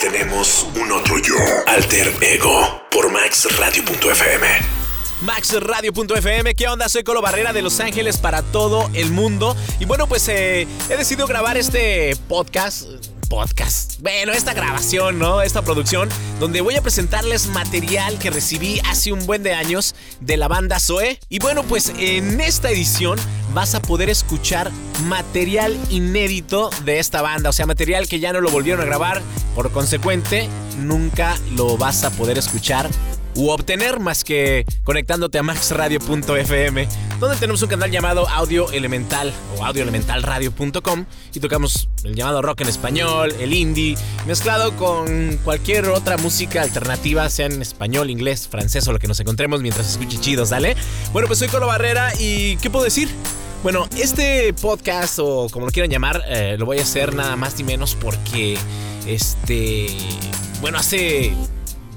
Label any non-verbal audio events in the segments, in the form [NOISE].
Tenemos un otro yo. Alter Ego por maxradio.fm. MaxRadio.fm, ¿qué onda? Soy Colo Barrera de Los Ángeles para todo el mundo. Y bueno, pues eh, he decidido grabar este podcast podcast. Bueno, esta grabación, ¿no? Esta producción, donde voy a presentarles material que recibí hace un buen de años de la banda Zoe. Y bueno, pues en esta edición vas a poder escuchar material inédito de esta banda. O sea, material que ya no lo volvieron a grabar. Por consecuente, nunca lo vas a poder escuchar u obtener más que conectándote a maxradio.fm, donde tenemos un canal llamado Audio Elemental o audioelementalradio.com y tocamos el llamado rock en español, el indie, mezclado con cualquier otra música alternativa, sea en español, inglés, francés o lo que nos encontremos mientras escuche chidos, ¿dale? Bueno, pues soy Colo Barrera y ¿qué puedo decir? Bueno, este podcast o como lo quieran llamar, eh, lo voy a hacer nada más ni menos porque, este, bueno, hace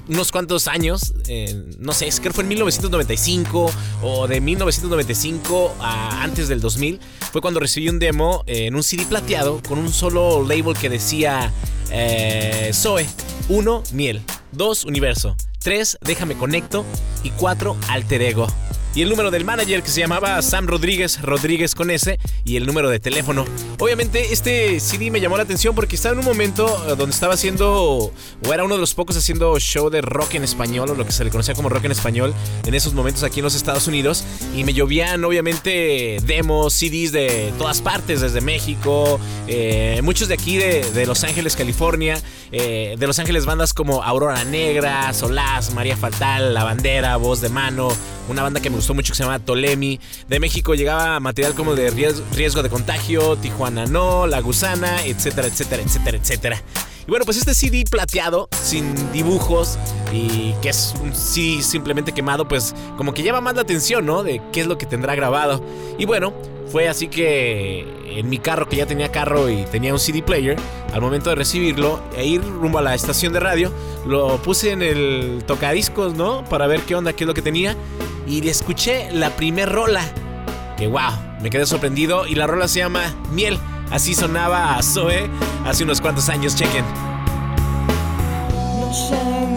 unos cuantos años, eh, no sé, creo que fue en 1995 o de 1995 a antes del 2000, fue cuando recibí un demo en un CD plateado con un solo label que decía eh, Zoe, 1, miel, 2, universo, 3, déjame conecto y 4, alter ego y el número del manager que se llamaba Sam Rodríguez, Rodríguez con S, y el número de teléfono. Obviamente este CD me llamó la atención porque estaba en un momento eh, donde estaba haciendo, o era uno de los pocos haciendo show de rock en español, o lo que se le conocía como rock en español, en esos momentos aquí en los Estados Unidos, y me llovían obviamente demos, CDs de todas partes, desde México, eh, muchos de aquí de, Los Ángeles, California, eh, de Los Ángeles bandas como Aurora Negra, Solás, María Fatal, La Bandera, Voz de Mano, una banda que me gustó mucho que se llama Tolemi. De México llegaba material como de riesgo de contagio, Tijuana no, La Gusana, etcétera, etcétera, etcétera, etcétera. Y bueno, pues este CD plateado, sin dibujos y que es un CD simplemente quemado, pues como que llama más la atención, ¿no? De qué es lo que tendrá grabado. Y bueno, fue así que en mi carro, que ya tenía carro y tenía un CD player, al momento de recibirlo e ir rumbo a la estación de radio, lo puse en el tocadiscos, ¿no? Para ver qué onda, qué es lo que tenía. Y le escuché la primer rola. Que wow, me quedé sorprendido. Y la rola se llama Miel. Así sonaba a Zoe hace unos cuantos años, chequen. No sé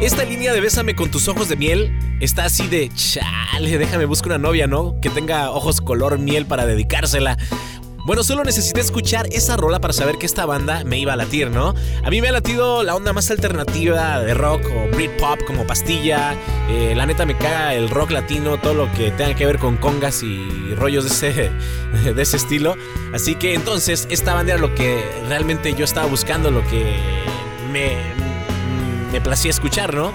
Esta línea de Bésame con tus ojos de miel está así de chale, déjame buscar una novia, ¿no? Que tenga ojos color miel para dedicársela. Bueno, solo necesité escuchar esa rola para saber que esta banda me iba a latir, ¿no? A mí me ha latido la onda más alternativa de rock o Britpop como Pastilla. Eh, la neta me caga el rock latino, todo lo que tenga que ver con congas y rollos de ese, [LAUGHS] de ese estilo. Así que entonces esta banda era lo que realmente yo estaba buscando, lo que me, me placía escuchar, ¿no?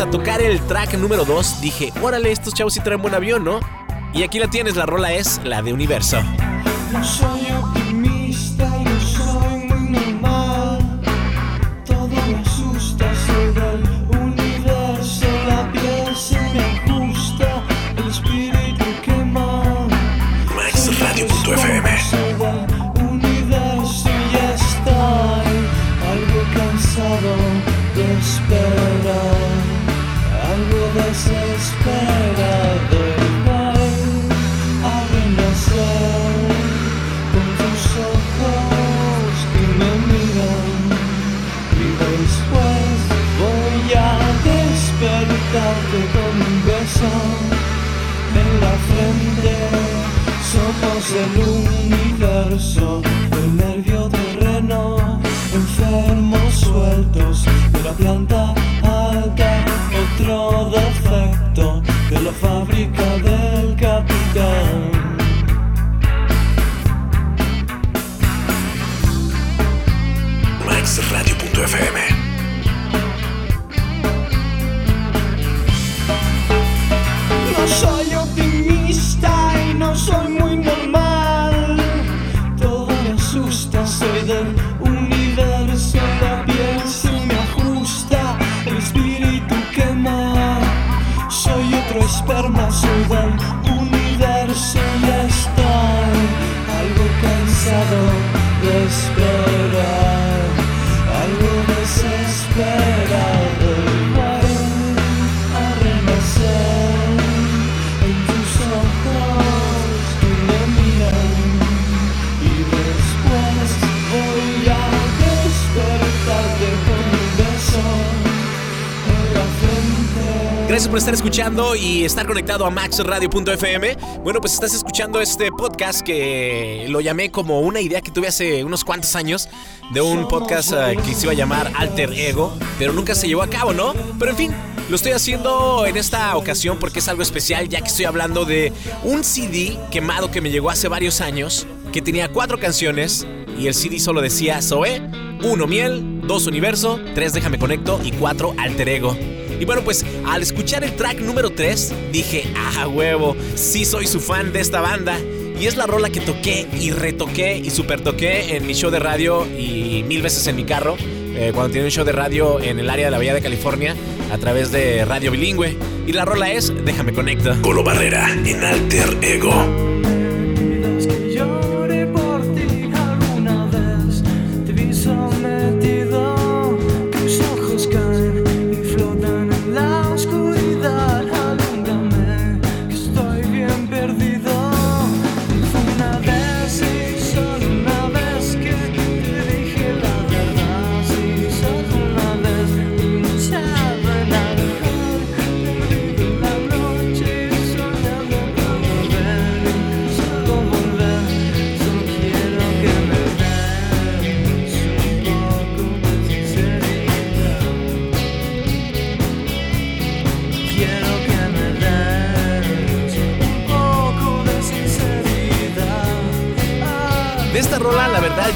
A tocar el track número 2, dije, órale, estos chavos sí traen buen avión, ¿no? Y aquí la tienes, la rola es la de Universo. Universo, el nervio terreno, enfermos sueltos de la planta alta, otro defecto de la fábrica del capitán. MaxRadio.fm. espíritu quema. Soy otro esperma, soy del universo. Ya estoy algo cansado Gracias por estar escuchando y estar conectado a maxradio.fm. Bueno, pues estás escuchando este podcast que lo llamé como una idea que tuve hace unos cuantos años de un podcast eh, que se iba a llamar Alter Ego, pero nunca se llevó a cabo, ¿no? Pero en fin, lo estoy haciendo en esta ocasión porque es algo especial, ya que estoy hablando de un CD quemado que me llegó hace varios años, que tenía cuatro canciones y el CD solo decía Zoe, uno miel, dos universo, tres déjame conecto y cuatro alter ego. Y bueno, pues al escuchar el track número 3, dije, ah, huevo, sí soy su fan de esta banda. Y es la rola que toqué y retoqué y super toqué en mi show de radio y mil veces en mi carro. eh, cuando tenía un show de radio en el área de la Bahía de California a través de radio bilingüe. Y la rola es Déjame conecta. Colo Barrera en Alter Ego.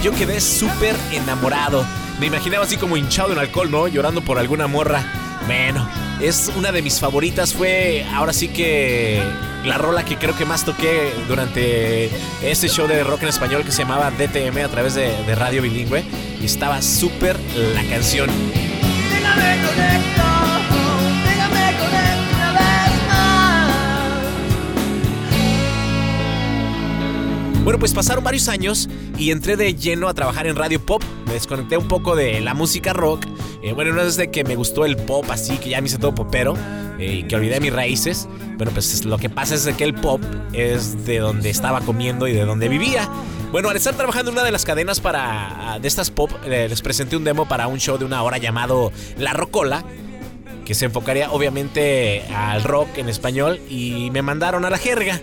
Yo quedé súper enamorado. Me imaginaba así como hinchado en alcohol, ¿no? Llorando por alguna morra. Bueno, es una de mis favoritas. Fue ahora sí que la rola que creo que más toqué durante este show de rock en español que se llamaba DTM a través de, de radio bilingüe. Y estaba súper la canción. Déjame conecto, déjame conecto una vez más. Bueno, pues pasaron varios años y entré de lleno a trabajar en radio pop. Me desconecté un poco de la música rock. Eh, bueno, no es de que me gustó el pop así, que ya me hice todo popero eh, y que olvidé mis raíces. Bueno, pues lo que pasa es que el pop es de donde estaba comiendo y de donde vivía. Bueno, al estar trabajando en una de las cadenas para de estas pop, eh, les presenté un demo para un show de una hora llamado La Rocola que se enfocaría obviamente al rock en español y me mandaron a la jerga.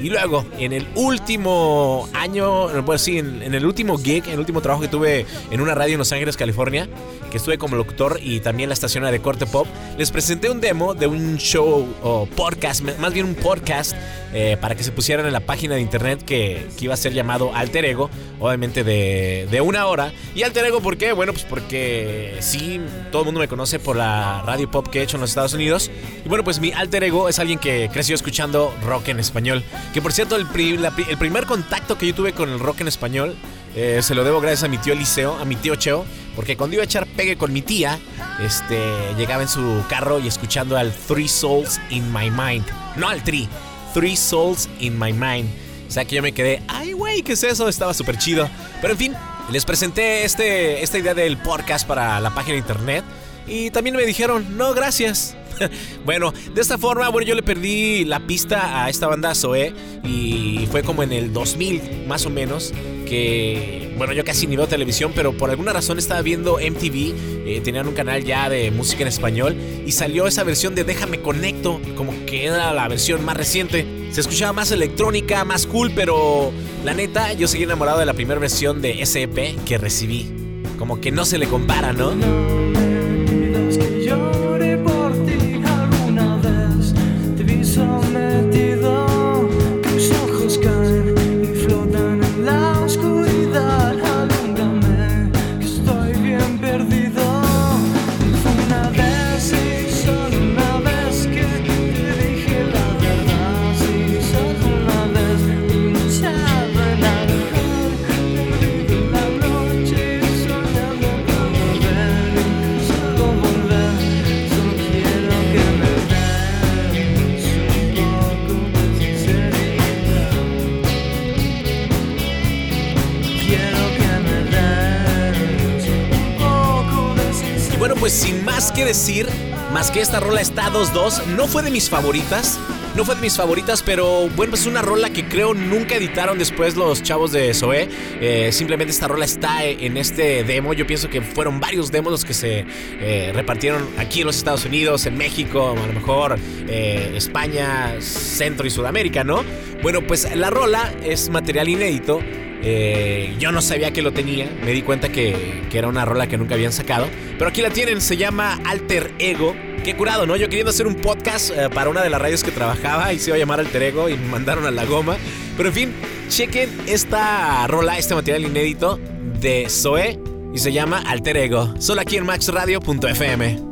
Y luego, en el último año, pues sí, en, en el último gig, en el último trabajo que tuve en una radio en Los Ángeles, California, que estuve como locutor y también la estación de corte pop, les presenté un demo de un show o podcast, más bien un podcast, eh, para que se pusieran en la página de internet que, que iba a ser llamado Alter Ego, obviamente de, de una hora. ¿Y Alter Ego por qué? Bueno, pues porque sí, todo el mundo me conoce por la radio pop que he hecho en los Estados Unidos. Y bueno, pues mi Alter Ego es alguien que creció escuchando rock en español. Que por cierto, el, pri- la el primer contacto que yo tuve con el rock en español eh, se lo debo gracias a mi tío Eliseo, a mi tío Cheo, porque cuando iba a echar pegue con mi tía, este, llegaba en su carro y escuchando al Three Souls in My Mind. No al Tree, Three Souls in My Mind. O sea que yo me quedé, ay, güey, ¿qué es eso? Estaba súper chido. Pero en fin, les presenté este, esta idea del podcast para la página de internet. Y también me dijeron, no, gracias. [LAUGHS] bueno, de esta forma, bueno, yo le perdí la pista a esta banda Zoe y fue como en el 2000, más o menos, que, bueno, yo casi ni veo televisión, pero por alguna razón estaba viendo MTV, eh, tenían un canal ya de música en español y salió esa versión de Déjame Conecto, como que era la versión más reciente. Se escuchaba más electrónica, más cool, pero la neta, yo seguí enamorado de la primera versión de SEP que recibí. Como que no se le compara, ¿no? Decir, más que esta rola está 2-2, no fue de mis favoritas. No fue de mis favoritas, pero bueno, es una rola que creo nunca editaron después los chavos de Zoé. Eh, simplemente esta rola está en este demo. Yo pienso que fueron varios demos los que se eh, repartieron aquí en los Estados Unidos, en México, a lo mejor eh, España, Centro y Sudamérica, ¿no? Bueno, pues la rola es material inédito. Yo no sabía que lo tenía, me di cuenta que, que era una rola que nunca habían sacado. Pero aquí la tienen, se llama Alter Ego. Qué curado, ¿no? Yo queriendo hacer un podcast eh, para una de las radios que trabajaba y se iba a llamar Alter Ego y me mandaron a la goma. Pero en fin, chequen esta rola, este material inédito de Zoe y se llama Alter Ego. Solo aquí en maxradio.fm.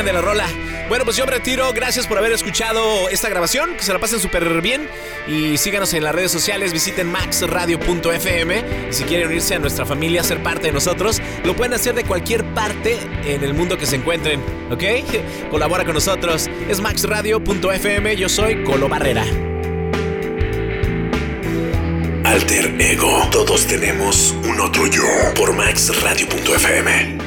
de la rola? Bueno, pues yo me retiro. Gracias por haber escuchado esta grabación. Que se la pasen súper bien. Y síganos en las redes sociales. Visiten maxradio.fm. Si quieren unirse a nuestra familia, ser parte de nosotros, lo pueden hacer de cualquier parte en el mundo que se encuentren. ¿Ok? [LAUGHS] Colabora con nosotros. Es maxradio.fm. Yo soy Colo Barrera. Alter Ego. Todos tenemos un otro yo. Por maxradio.fm.